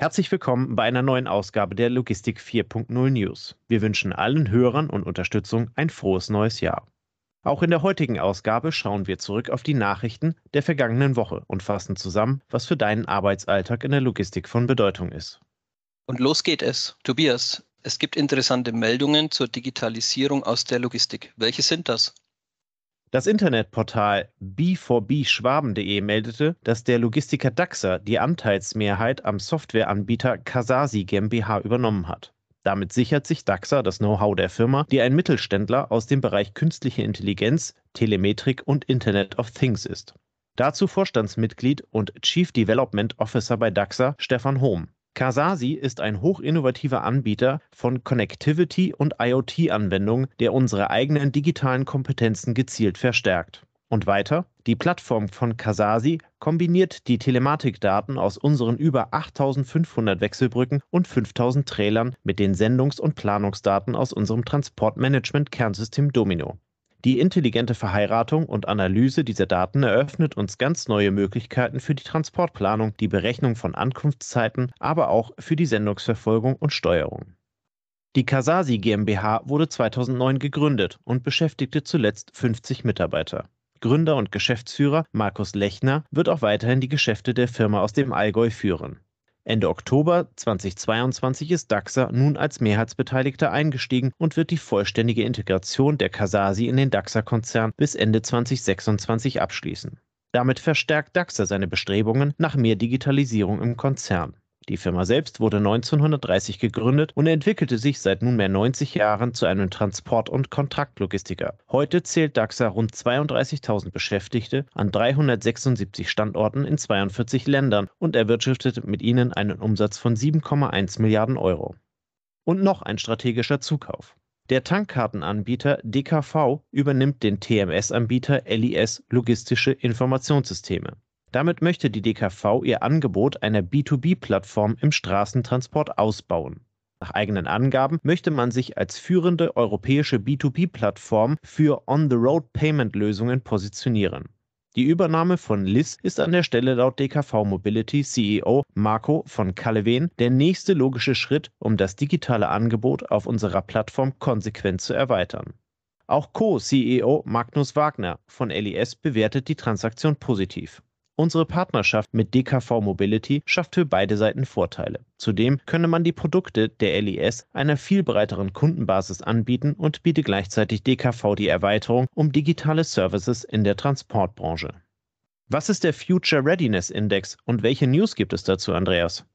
Herzlich willkommen bei einer neuen Ausgabe der Logistik 4.0 News. Wir wünschen allen Hörern und Unterstützung ein frohes neues Jahr. Auch in der heutigen Ausgabe schauen wir zurück auf die Nachrichten der vergangenen Woche und fassen zusammen, was für deinen Arbeitsalltag in der Logistik von Bedeutung ist. Und los geht es. Tobias, es gibt interessante Meldungen zur Digitalisierung aus der Logistik. Welche sind das? Das Internetportal b4bschwaben.de meldete, dass der Logistiker Daxa die Anteilsmehrheit am Softwareanbieter Kasasi GmbH übernommen hat. Damit sichert sich Daxa das Know-how der Firma, die ein Mittelständler aus dem Bereich künstliche Intelligenz, Telemetrik und Internet of Things ist. Dazu Vorstandsmitglied und Chief Development Officer bei Daxa Stefan Hohm. Kasasi ist ein hochinnovativer Anbieter von Connectivity- und IoT-Anwendungen, der unsere eigenen digitalen Kompetenzen gezielt verstärkt. Und weiter, die Plattform von Kasasi kombiniert die Telematikdaten aus unseren über 8500 Wechselbrücken und 5000 Trailern mit den Sendungs- und Planungsdaten aus unserem Transportmanagement-Kernsystem Domino. Die intelligente Verheiratung und Analyse dieser Daten eröffnet uns ganz neue Möglichkeiten für die Transportplanung, die Berechnung von Ankunftszeiten, aber auch für die Sendungsverfolgung und Steuerung. Die Kasasi GmbH wurde 2009 gegründet und beschäftigte zuletzt 50 Mitarbeiter. Gründer und Geschäftsführer Markus Lechner wird auch weiterhin die Geschäfte der Firma aus dem Allgäu führen. Ende Oktober 2022 ist Daxa nun als Mehrheitsbeteiligter eingestiegen und wird die vollständige Integration der Kasasi in den Daxa-Konzern bis Ende 2026 abschließen. Damit verstärkt Daxa seine Bestrebungen nach mehr Digitalisierung im Konzern. Die Firma selbst wurde 1930 gegründet und entwickelte sich seit nunmehr 90 Jahren zu einem Transport- und Kontraktlogistiker. Heute zählt DAXA rund 32.000 Beschäftigte an 376 Standorten in 42 Ländern und erwirtschaftet mit ihnen einen Umsatz von 7,1 Milliarden Euro. Und noch ein strategischer Zukauf. Der Tankkartenanbieter DKV übernimmt den TMS-Anbieter LIS Logistische Informationssysteme. Damit möchte die DKV ihr Angebot einer B2B-Plattform im Straßentransport ausbauen. Nach eigenen Angaben möchte man sich als führende europäische B2B-Plattform für On-the-Road-Payment-Lösungen positionieren. Die Übernahme von LIS ist an der Stelle laut DKV Mobility CEO Marco von Kallewen der nächste logische Schritt, um das digitale Angebot auf unserer Plattform konsequent zu erweitern. Auch Co-CEO Magnus Wagner von LIS bewertet die Transaktion positiv. Unsere Partnerschaft mit DKV Mobility schafft für beide Seiten Vorteile. Zudem könne man die Produkte der LIS einer viel breiteren Kundenbasis anbieten und biete gleichzeitig DKV die Erweiterung um digitale Services in der Transportbranche. Was ist der Future Readiness Index und welche News gibt es dazu, Andreas?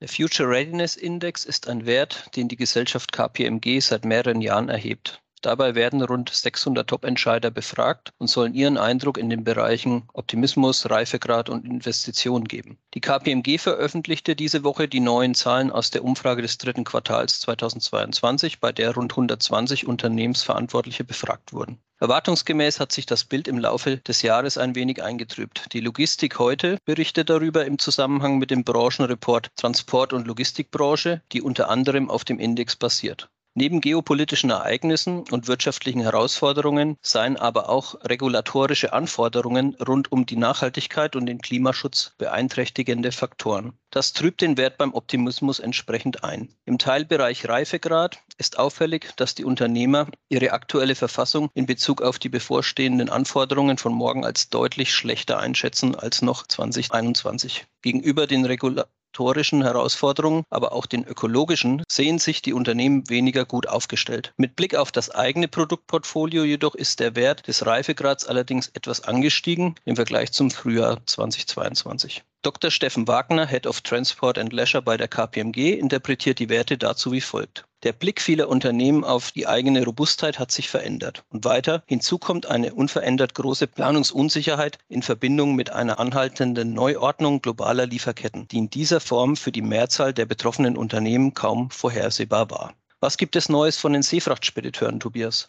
Der Future Readiness Index ist ein Wert, den die Gesellschaft KPMG seit mehreren Jahren erhebt. Dabei werden rund 600 Top-Entscheider befragt und sollen ihren Eindruck in den Bereichen Optimismus, Reifegrad und Investition geben. Die KPMG veröffentlichte diese Woche die neuen Zahlen aus der Umfrage des dritten Quartals 2022, bei der rund 120 Unternehmensverantwortliche befragt wurden. Erwartungsgemäß hat sich das Bild im Laufe des Jahres ein wenig eingetrübt. Die Logistik heute berichtet darüber im Zusammenhang mit dem Branchenreport Transport- und Logistikbranche, die unter anderem auf dem Index basiert. Neben geopolitischen Ereignissen und wirtschaftlichen Herausforderungen seien aber auch regulatorische Anforderungen rund um die Nachhaltigkeit und den Klimaschutz beeinträchtigende Faktoren. Das trübt den Wert beim Optimismus entsprechend ein. Im Teilbereich Reifegrad ist auffällig, dass die Unternehmer ihre aktuelle Verfassung in Bezug auf die bevorstehenden Anforderungen von morgen als deutlich schlechter einschätzen als noch 2021. Gegenüber den Regula regulatorischen Herausforderungen, aber auch den ökologischen, sehen sich die Unternehmen weniger gut aufgestellt. Mit Blick auf das eigene Produktportfolio jedoch ist der Wert des Reifegrads allerdings etwas angestiegen im Vergleich zum Frühjahr 2022. Dr. Steffen Wagner, Head of Transport and Leisure bei der KPMG, interpretiert die Werte dazu wie folgt. Der Blick vieler Unternehmen auf die eigene Robustheit hat sich verändert. Und weiter, hinzu kommt eine unverändert große Planungsunsicherheit in Verbindung mit einer anhaltenden Neuordnung globaler Lieferketten, die in dieser Form für die Mehrzahl der betroffenen Unternehmen kaum vorhersehbar war. Was gibt es Neues von den Seefrachtspediteuren, Tobias?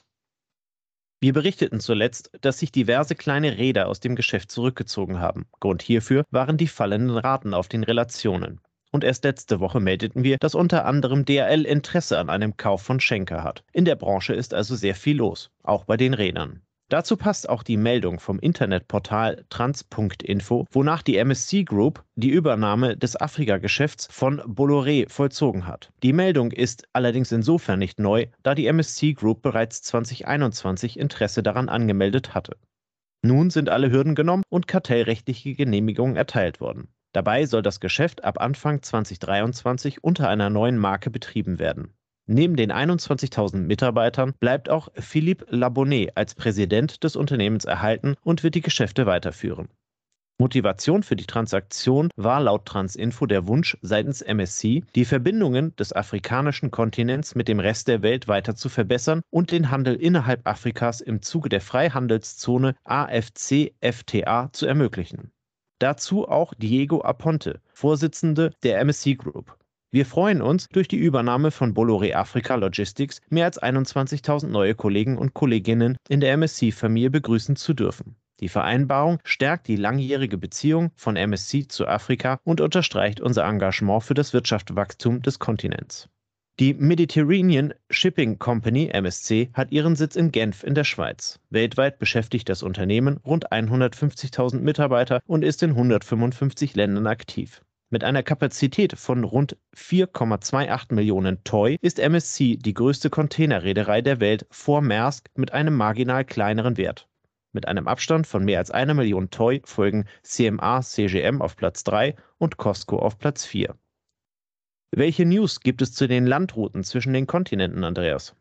Wir berichteten zuletzt, dass sich diverse kleine Räder aus dem Geschäft zurückgezogen haben. Grund hierfür waren die fallenden Raten auf den Relationen. Und erst letzte Woche meldeten wir, dass unter anderem DRL Interesse an einem Kauf von Schenker hat. In der Branche ist also sehr viel los, auch bei den Rädern. Dazu passt auch die Meldung vom Internetportal trans.info, wonach die MSC Group die Übernahme des Afrika-Geschäfts von Bolloré vollzogen hat. Die Meldung ist allerdings insofern nicht neu, da die MSC Group bereits 2021 Interesse daran angemeldet hatte. Nun sind alle Hürden genommen und kartellrechtliche Genehmigungen erteilt worden. Dabei soll das Geschäft ab Anfang 2023 unter einer neuen Marke betrieben werden. Neben den 21.000 Mitarbeitern bleibt auch Philippe Labonnet als Präsident des Unternehmens erhalten und wird die Geschäfte weiterführen. Motivation für die Transaktion war laut Transinfo der Wunsch seitens MSC, die Verbindungen des afrikanischen Kontinents mit dem Rest der Welt weiter zu verbessern und den Handel innerhalb Afrikas im Zuge der Freihandelszone AFC-FTA zu ermöglichen. Dazu auch Diego Aponte, Vorsitzende der MSC Group. Wir freuen uns, durch die Übernahme von Bolloré Africa Logistics mehr als 21.000 neue Kollegen und Kolleginnen in der MSC-Familie begrüßen zu dürfen. Die Vereinbarung stärkt die langjährige Beziehung von MSC zu Afrika und unterstreicht unser Engagement für das Wirtschaftswachstum des Kontinents. Die Mediterranean Shipping Company MSC hat ihren Sitz in Genf in der Schweiz. Weltweit beschäftigt das Unternehmen rund 150.000 Mitarbeiter und ist in 155 Ländern aktiv. Mit einer Kapazität von rund 4,28 Millionen TEU ist MSC die größte Containerreederei der Welt vor Maersk mit einem marginal kleineren Wert. Mit einem Abstand von mehr als einer Million TEU folgen CMA CGM auf Platz 3 und Costco auf Platz 4. Welche News gibt es zu den Landrouten zwischen den Kontinenten, Andreas?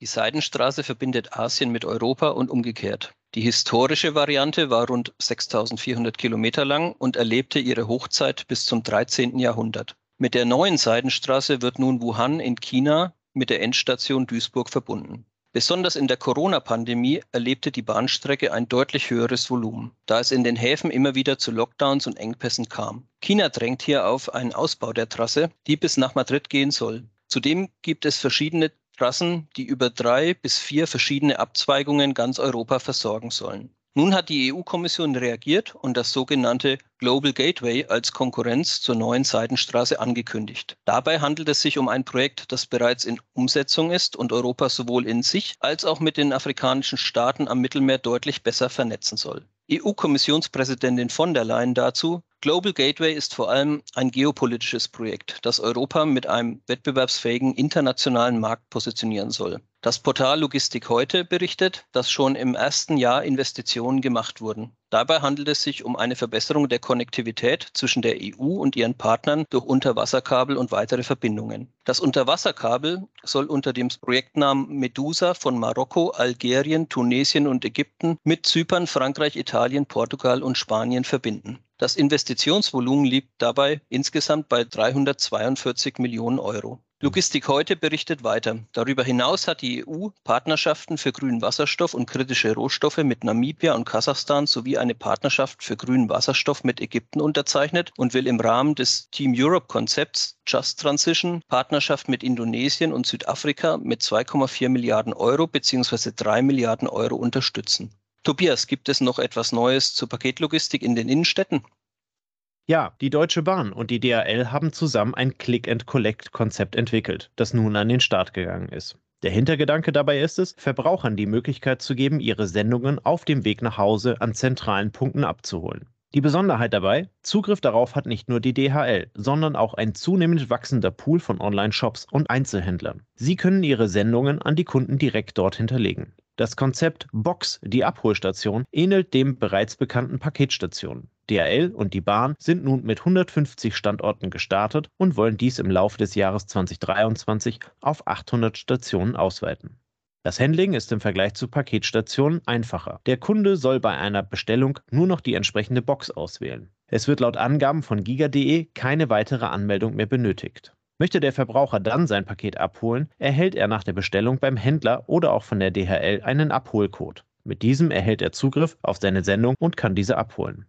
Die Seidenstraße verbindet Asien mit Europa und umgekehrt. Die historische Variante war rund 6400 Kilometer lang und erlebte ihre Hochzeit bis zum 13. Jahrhundert. Mit der neuen Seidenstraße wird nun Wuhan in China mit der Endstation Duisburg verbunden. Besonders in der Corona-Pandemie erlebte die Bahnstrecke ein deutlich höheres Volumen, da es in den Häfen immer wieder zu Lockdowns und Engpässen kam. China drängt hier auf einen Ausbau der Trasse, die bis nach Madrid gehen soll. Zudem gibt es verschiedene Trassen, die über drei bis vier verschiedene Abzweigungen ganz Europa versorgen sollen. Nun hat die EU-Kommission reagiert und das sogenannte Global Gateway als Konkurrenz zur neuen Seidenstraße angekündigt. Dabei handelt es sich um ein Projekt, das bereits in Umsetzung ist und Europa sowohl in sich als auch mit den afrikanischen Staaten am Mittelmeer deutlich besser vernetzen soll. EU-Kommissionspräsidentin von der Leyen dazu, Global Gateway ist vor allem ein geopolitisches Projekt, das Europa mit einem wettbewerbsfähigen internationalen Markt positionieren soll. Das Portal Logistik heute berichtet, dass schon im ersten Jahr Investitionen gemacht wurden. Dabei handelt es sich um eine Verbesserung der Konnektivität zwischen der EU und ihren Partnern durch Unterwasserkabel und weitere Verbindungen. Das Unterwasserkabel soll unter dem Projektnamen Medusa von Marokko, Algerien, Tunesien und Ägypten mit Zypern, Frankreich, Italien, Portugal und Spanien verbinden. Das Investitionsvolumen liegt dabei insgesamt bei 342 Millionen Euro. Logistik heute berichtet weiter. Darüber hinaus hat die EU Partnerschaften für grünen Wasserstoff und kritische Rohstoffe mit Namibia und Kasachstan sowie eine Partnerschaft für grünen Wasserstoff mit Ägypten unterzeichnet und will im Rahmen des Team Europe Konzepts Just Transition Partnerschaft mit Indonesien und Südafrika mit 2,4 Milliarden Euro bzw. 3 Milliarden Euro unterstützen. Tobias, gibt es noch etwas Neues zur Paketlogistik in den Innenstädten? Ja, die Deutsche Bahn und die DHL haben zusammen ein Click-and-Collect-Konzept entwickelt, das nun an den Start gegangen ist. Der Hintergedanke dabei ist es, Verbrauchern die Möglichkeit zu geben, ihre Sendungen auf dem Weg nach Hause an zentralen Punkten abzuholen. Die Besonderheit dabei, Zugriff darauf hat nicht nur die DHL, sondern auch ein zunehmend wachsender Pool von Online-Shops und Einzelhändlern. Sie können ihre Sendungen an die Kunden direkt dort hinterlegen. Das Konzept Box, die Abholstation, ähnelt dem bereits bekannten Paketstationen. DHL und die Bahn sind nun mit 150 Standorten gestartet und wollen dies im Laufe des Jahres 2023 auf 800 Stationen ausweiten. Das Handling ist im Vergleich zu Paketstationen einfacher. Der Kunde soll bei einer Bestellung nur noch die entsprechende Box auswählen. Es wird laut Angaben von giga.de keine weitere Anmeldung mehr benötigt. Möchte der Verbraucher dann sein Paket abholen, erhält er nach der Bestellung beim Händler oder auch von der DHL einen Abholcode. Mit diesem erhält er Zugriff auf seine Sendung und kann diese abholen.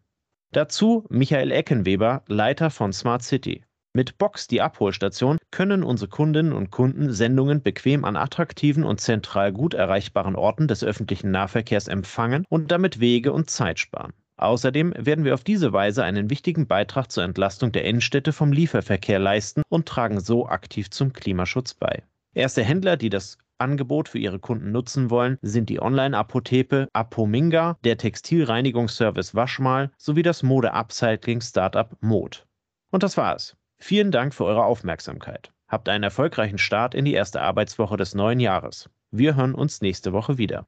Dazu Michael Eckenweber, Leiter von Smart City. Mit Box, die Abholstation, können unsere Kundinnen und Kunden Sendungen bequem an attraktiven und zentral gut erreichbaren Orten des öffentlichen Nahverkehrs empfangen und damit Wege und Zeit sparen. Außerdem werden wir auf diese Weise einen wichtigen Beitrag zur Entlastung der Innenstädte vom Lieferverkehr leisten und tragen so aktiv zum Klimaschutz bei. Erste Händler, die das Angebot für ihre Kunden nutzen wollen, sind die Online-Apotheke Apominga, der Textilreinigungsservice Waschmal sowie das Mode-Upcycling-Startup Mode. Und das war's. Vielen Dank für eure Aufmerksamkeit. Habt einen erfolgreichen Start in die erste Arbeitswoche des neuen Jahres. Wir hören uns nächste Woche wieder.